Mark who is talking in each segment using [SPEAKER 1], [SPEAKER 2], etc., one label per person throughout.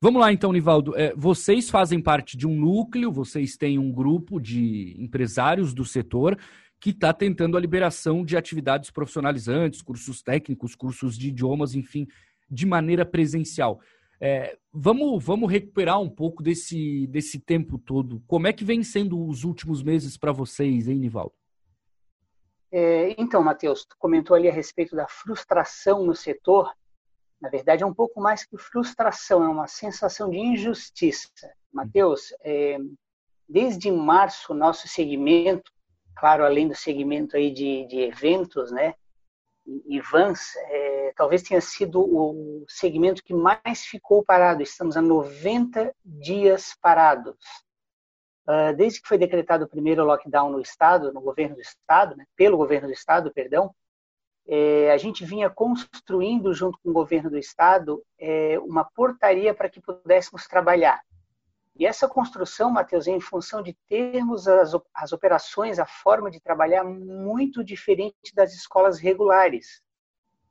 [SPEAKER 1] Vamos lá então, Nivaldo. É, vocês fazem parte de um núcleo, vocês têm um grupo de empresários do setor que está tentando a liberação de atividades profissionalizantes, cursos técnicos, cursos de idiomas, enfim, de maneira presencial. É, vamos, vamos recuperar um pouco desse, desse tempo todo. Como é que vem sendo os últimos meses para vocês, hein, Nivaldo?
[SPEAKER 2] É, então, Matheus, tu comentou ali a respeito da frustração no setor. Na verdade, é um pouco mais que frustração, é uma sensação de injustiça. Matheus, é, desde março, nosso segmento, claro, além do segmento aí de, de eventos, né, e vans, é, talvez tenha sido o segmento que mais ficou parado. Estamos há 90 dias parados. Uh, desde que foi decretado o primeiro lockdown no estado, no governo do estado, né, pelo governo do estado, perdão, é, a gente vinha construindo junto com o governo do estado é, uma portaria para que pudéssemos trabalhar. E essa construção, Matheus, é em função de termos as, as operações, a forma de trabalhar muito diferente das escolas regulares.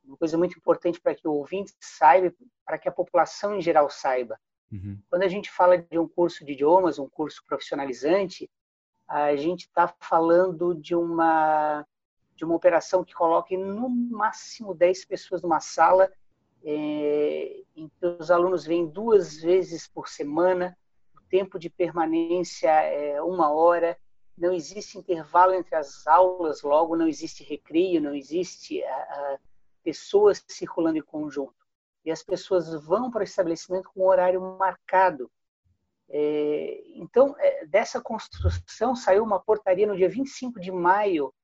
[SPEAKER 2] Uma coisa muito importante para que o ouvinte saiba, para que a população em geral saiba. Uhum. Quando a gente fala de um curso de idiomas, um curso profissionalizante, a gente está falando de uma de uma operação que coloque no máximo 10 pessoas numa sala, é, em que os alunos vêm duas vezes por semana, tempo de permanência é uma hora, não existe intervalo entre as aulas, logo não existe recreio, não existe a, a, pessoas circulando em conjunto. E as pessoas vão para o estabelecimento com um horário marcado. É, então, é, dessa construção saiu uma portaria no dia 25 de maio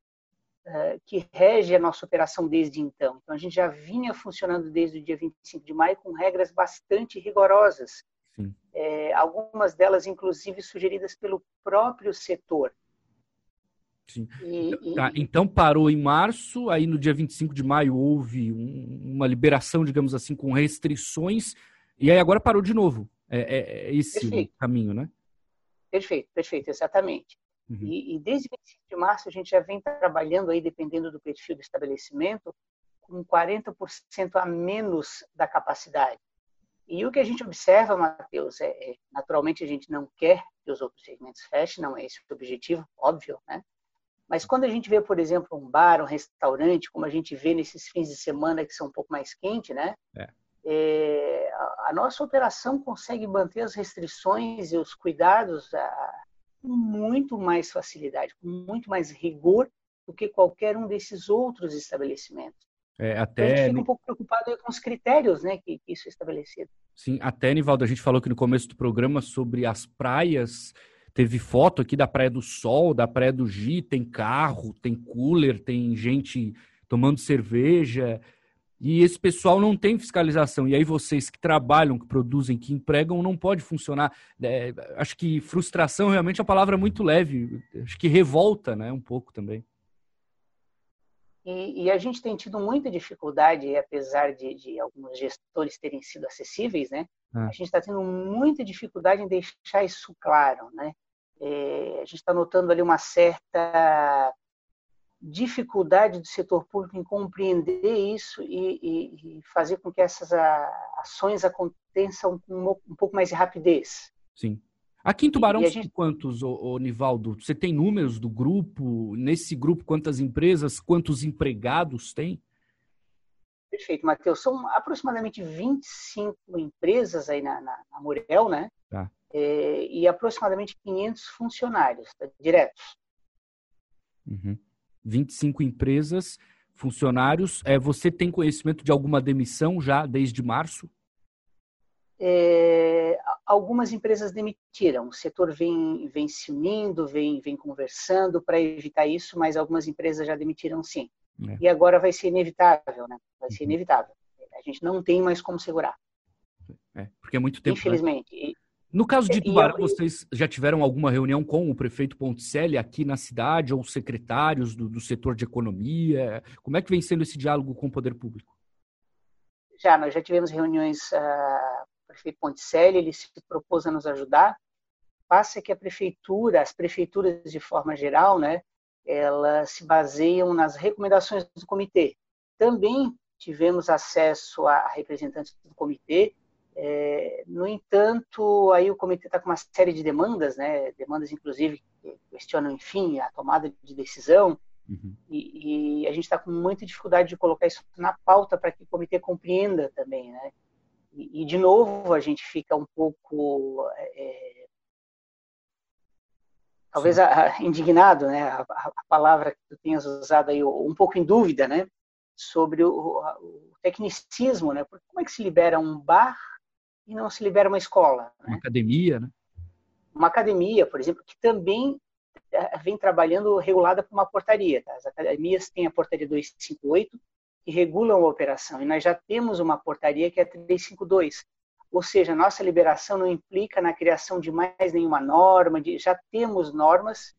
[SPEAKER 2] que rege a nossa operação desde então. Então, a gente já vinha funcionando desde o dia 25 de maio com regras bastante rigorosas é, algumas delas, inclusive, sugeridas pelo próprio setor.
[SPEAKER 1] Sim. E, tá, então parou em março, aí no dia 25 de maio houve um, uma liberação, digamos assim, com restrições, e aí agora parou de novo. É, é, é esse perfeito. o caminho, né?
[SPEAKER 2] Perfeito, perfeito, exatamente. Uhum. E, e, desde 25 de março a gente já vem trabalhando aí, dependendo do perfil do estabelecimento, com 40% a menos da capacidade. E o que a gente observa, Matheus, é, é, naturalmente a gente não quer que os outros segmentos fechem, não é esse o objetivo, óbvio, né? Mas quando a gente vê, por exemplo, um bar, um restaurante, como a gente vê nesses fins de semana que são um pouco mais quentes, né? É. É, a, a, nossa operação consegue manter as restrições e os cuidados a, com muito mais facilidade, com muito mais rigor do que qualquer um desses outros estabelecimentos. É, até... A gente fica um pouco preocupado com os critérios né, que, que isso é estabelecido.
[SPEAKER 1] Sim, até, Nivaldo, a gente falou aqui no começo do programa sobre as praias. Teve foto aqui da Praia do Sol, da Praia do Gi, tem carro, tem cooler, tem gente tomando cerveja. E esse pessoal não tem fiscalização. E aí vocês que trabalham, que produzem, que empregam, não pode funcionar. É, acho que frustração realmente é uma palavra muito leve. Acho que revolta, né, um pouco também.
[SPEAKER 2] E, e, a gente tem tido muita dificuldade, apesar de, de alguns gestores terem sido acessíveis, né? Ah. A gente está tendo muita dificuldade em deixar isso claro, né? É, a gente está notando ali uma certa dificuldade do setor público em compreender isso e, e, e fazer com que essas ações aconteçam com um pouco mais de rapidez.
[SPEAKER 1] Sim. Aqui em Tubarão gente... quantos, ô, ô, Nivaldo? Você tem números do grupo? Nesse grupo, quantas empresas, quantos empregados tem?
[SPEAKER 2] Perfeito, Matheus. São aproximadamente 25 empresas aí na, na, na Murel, né? Tá. É, e aproximadamente 500 funcionários tá? diretos.
[SPEAKER 1] Uhum. 25 empresas, funcionários. É, você tem conhecimento de alguma demissão já desde março?
[SPEAKER 2] É, algumas empresas demitiram. O setor vem, vem se unindo, vem, vem conversando para evitar isso, mas algumas empresas já demitiram sim. É. E agora vai ser inevitável, né? Vai ser uhum. inevitável. A gente não tem mais como segurar.
[SPEAKER 1] É, porque é muito tempo.
[SPEAKER 2] Né? Infelizmente. Né?
[SPEAKER 1] No caso de Tubarão, vocês já tiveram alguma reunião com o prefeito Ponticelli aqui na cidade, ou secretários do, do setor de economia? Como é que vem sendo esse diálogo com o poder público?
[SPEAKER 2] Já, nós já tivemos reuniões uh, prefeito Ponticelli, ele se propôs a nos ajudar. Passa que a prefeitura, as prefeituras de forma geral, né, elas se baseiam nas recomendações do comitê. Também tivemos acesso a representantes do comitê É, no entanto, aí o comitê está com uma série de demandas, né? Demandas, inclusive, que questionam, enfim, a tomada de decisão. Uhum. E, e, a gente está com muita dificuldade de colocar isso na pauta para que o comitê compreenda também, né? E, e, de novo, a gente fica um pouco, é, talvez a, a, indignado, né? A, a, palavra que tu tenhas usado aí, um pouco em dúvida, né? Sobre o, o tecnicismo, né? Porque como é que se libera um bar e não se libera uma escola?
[SPEAKER 1] Né? Uma academia, né?
[SPEAKER 2] Uma academia, por exemplo, que também é, vem trabalhando regulada por uma portaria. Tá? As academias têm a portaria 258, que regulam a operação, e nós já temos uma portaria que é 352. Ou seja, nossa liberação não implica na criação de mais nenhuma norma, de, já temos normas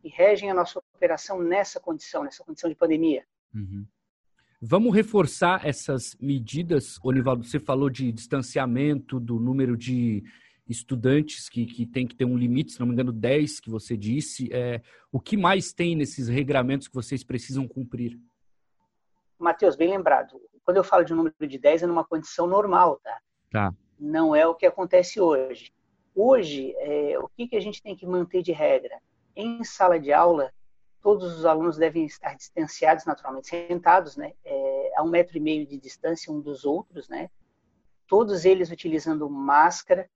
[SPEAKER 2] que regem a nossa operação nessa condição, nessa condição de pandemia.
[SPEAKER 1] Uhum. Vamos reforçar essas medidas, Onivaldo. Você falou de distanciamento, do número de estudantes que, que tem que ter um limite, se não me engano, 10 que você disse. É, o que mais tem nesses regramentos que vocês precisam cumprir?
[SPEAKER 2] Matheus, bem lembrado. Quando eu falo de um número de 10, é numa condição normal, tá?
[SPEAKER 1] Tá.
[SPEAKER 2] Não é o que acontece hoje. Hoje, é, o que, que a gente tem que manter de regra? Em sala de aula, todos os alunos devem estar distanciados, naturalmente sentados, né, é, a um metro e meio de distância um dos outros, né, todos eles utilizando máscara,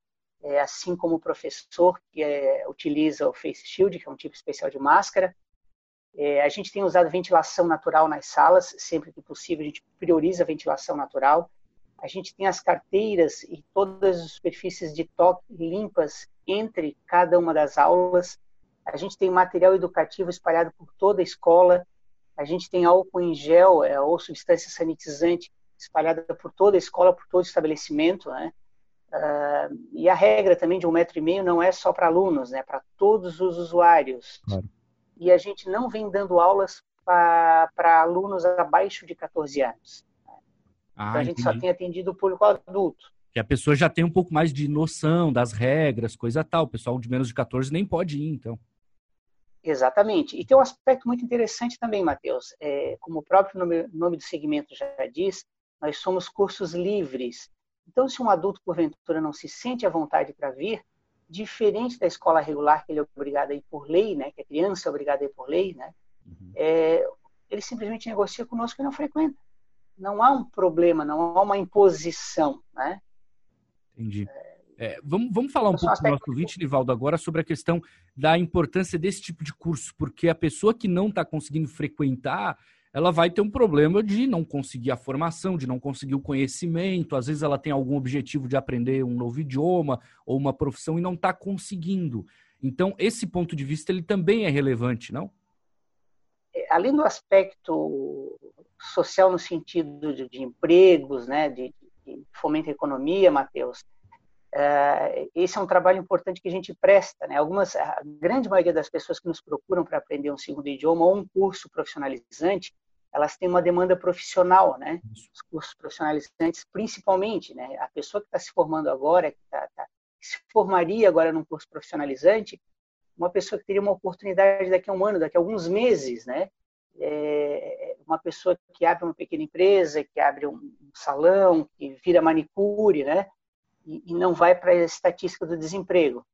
[SPEAKER 2] é, assim como o professor que é, utiliza o face shield, que é um tipo especial de máscara. É, a gente tem usado ventilação natural nas salas, sempre que possível a gente prioriza a ventilação natural. A gente tem as carteiras e todas as superfícies de toque limpas entre cada uma das aulas a gente tem material educativo espalhado por toda a escola, a gente tem álcool em gel é, ou substância sanitizante espalhada por toda a escola, por todo o estabelecimento, né? Uh, e a regra também de um metro e meio não é só para alunos, né? Para todos os usuários. Claro. E a gente não vem dando aulas para alunos abaixo de 14 anos. Ah, então a gente entendi. só tem atendido o público adulto.
[SPEAKER 1] Que a pessoa já tem um pouco mais de noção das regras, coisa tal. O pessoal de menos de 14 nem pode ir, então.
[SPEAKER 2] Exatamente. E tem um aspecto muito interessante também, Matheus. É, como o próprio nome, nome do segmento já diz, nós somos cursos livres. Então, se um adulto, porventura, não se sente à vontade para vir, diferente da escola regular, que ele é obrigado a ir por lei, né, que a criança é obrigada a ir por lei, né, uhum. é, ele simplesmente negocia conosco e não frequenta. Não há um problema, não há uma imposição. Né?
[SPEAKER 1] Entendi. É, é, vamos, vamos falar um pouco do nosso ouvinte, Nivaldo, agora sobre a questão da importância desse tipo de curso, porque a pessoa que não está conseguindo frequentar, ela vai ter um problema de não conseguir a formação, de não conseguir o conhecimento. Às vezes ela tem algum objetivo de aprender um novo idioma ou uma profissão e não está conseguindo. Então, esse ponto de vista ele também é relevante, não?
[SPEAKER 2] É, além do aspecto social no sentido de, de empregos, né, de, de fomento à economia, Matheus, esse é um trabalho importante que a gente presta. Né? Algumas, a grande maioria das pessoas que nos procuram para aprender um segundo idioma ou um curso profissionalizante, elas têm uma demanda profissional, né? Os cursos profissionalizantes, principalmente, né? A pessoa que está se formando agora, que, tá, tá, que se formaria agora num curso profissionalizante, uma pessoa que teria uma oportunidade daqui a um ano, daqui a alguns meses, né? É uma pessoa que abre uma pequena empresa, que abre um salão, que vira manicure, né? E, e não vai para a estatística do desemprego.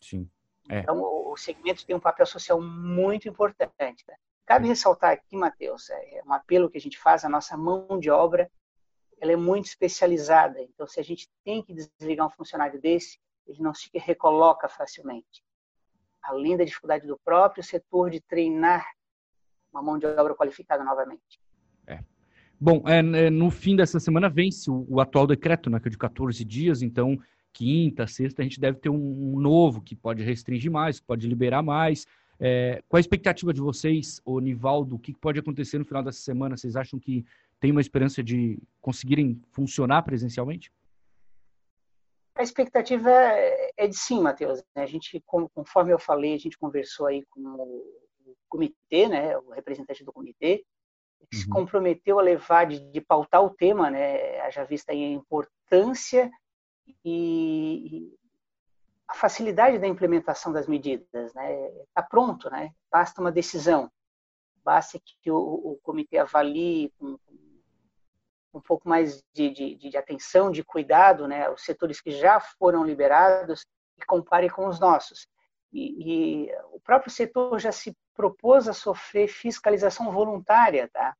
[SPEAKER 1] Sim.
[SPEAKER 2] É. Então, o, segmento tem um papel social muito importante. Né? Cabe ressaltar aqui, Matheus, é, é um apelo que a gente faz, a nossa mão de obra, ela é muito especializada. Então, se a gente tem que desligar um funcionário desse, ele não se recoloca facilmente. Além da dificuldade do próprio setor de treinar uma mão de obra qualificada novamente.
[SPEAKER 1] É. Bom, é, é, no fim dessa semana vence o, o, atual decreto, né, que é de 14 dias, então quinta, sexta, a gente deve ter um, um novo que pode restringir mais, pode liberar mais. É, qual a expectativa de vocês, Nivaldo? O que pode acontecer no final dessa semana? Vocês acham que tem uma esperança de conseguirem funcionar presencialmente?
[SPEAKER 2] A expectativa é, é de sim, Matheus. A gente, conforme eu falei, a gente conversou aí com o comitê, né, o representante do comitê, uhum. se comprometeu a levar, de, de, pautar o tema, né, haja vista aí a importância e, a facilidade da implementação das medidas. Né? Está pronto, né? basta uma decisão, basta que o, o comitê avalie com, um pouco mais de, de, de atenção, de cuidado, né, os setores que já foram liberados e compare com os nossos. E, e, o próprio setor já se propôs a sofrer fiscalização voluntária, tá?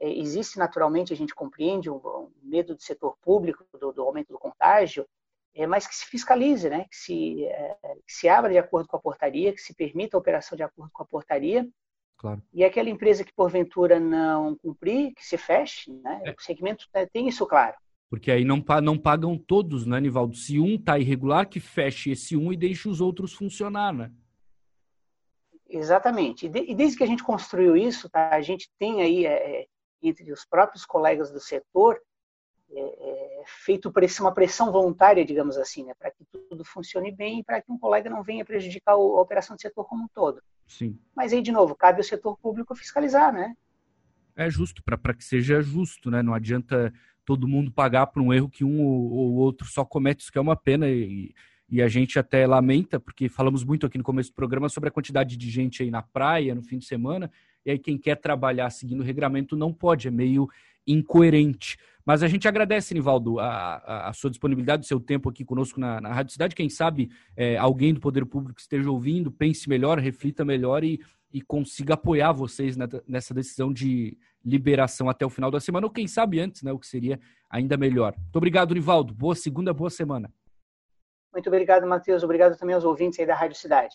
[SPEAKER 2] É, existe naturalmente, a gente compreende, um medo do setor público, do, do aumento do contágio, é, mas que se fiscalize, né? que, se, é, que se abra de acordo com a portaria, que se permita a operação de acordo com a portaria. Claro. E aquela empresa que porventura não cumprir, que se feche, né? É. O segmento né, tem isso claro.
[SPEAKER 1] Porque aí não, não pagam todos, né, Nivaldo? Se um está irregular, que feche esse um e deixe os outros funcionar, né?
[SPEAKER 2] Exatamente. E, de, e desde que a gente construiu isso, tá, a gente tem aí, é, é entre os próprios colegas do setor, é, é, feito uma pressão voluntária, digamos assim, né, para que tudo funcione bem e para que um colega não venha prejudicar a operação do setor como um todo.
[SPEAKER 1] Sim.
[SPEAKER 2] Mas aí, de novo, cabe ao setor público fiscalizar, né?
[SPEAKER 1] É justo, para que seja justo, né? Não adianta todo mundo pagar por um erro que um ou, outro só comete, isso que é uma pena e, e a gente até lamenta, porque falamos muito aqui no começo do programa sobre a quantidade de gente aí na praia no fim de semana, e aí quem quer trabalhar seguindo o regramento não pode, é meio incoerente. Mas a gente agradece, Nivaldo, a, a, sua disponibilidade, o seu tempo aqui conosco na, na Rádio Cidade. Quem sabe é, alguém do Poder Público esteja ouvindo, pense melhor, reflita melhor e, e consiga apoiar vocês nessa decisão de liberação até o final da semana, ou quem sabe antes, né, o que seria ainda melhor. Muito obrigado, Nivaldo. Boa segunda, boa semana.
[SPEAKER 2] Muito obrigado, Matheus. Obrigado também aos ouvintes aí da Rádio Cidade.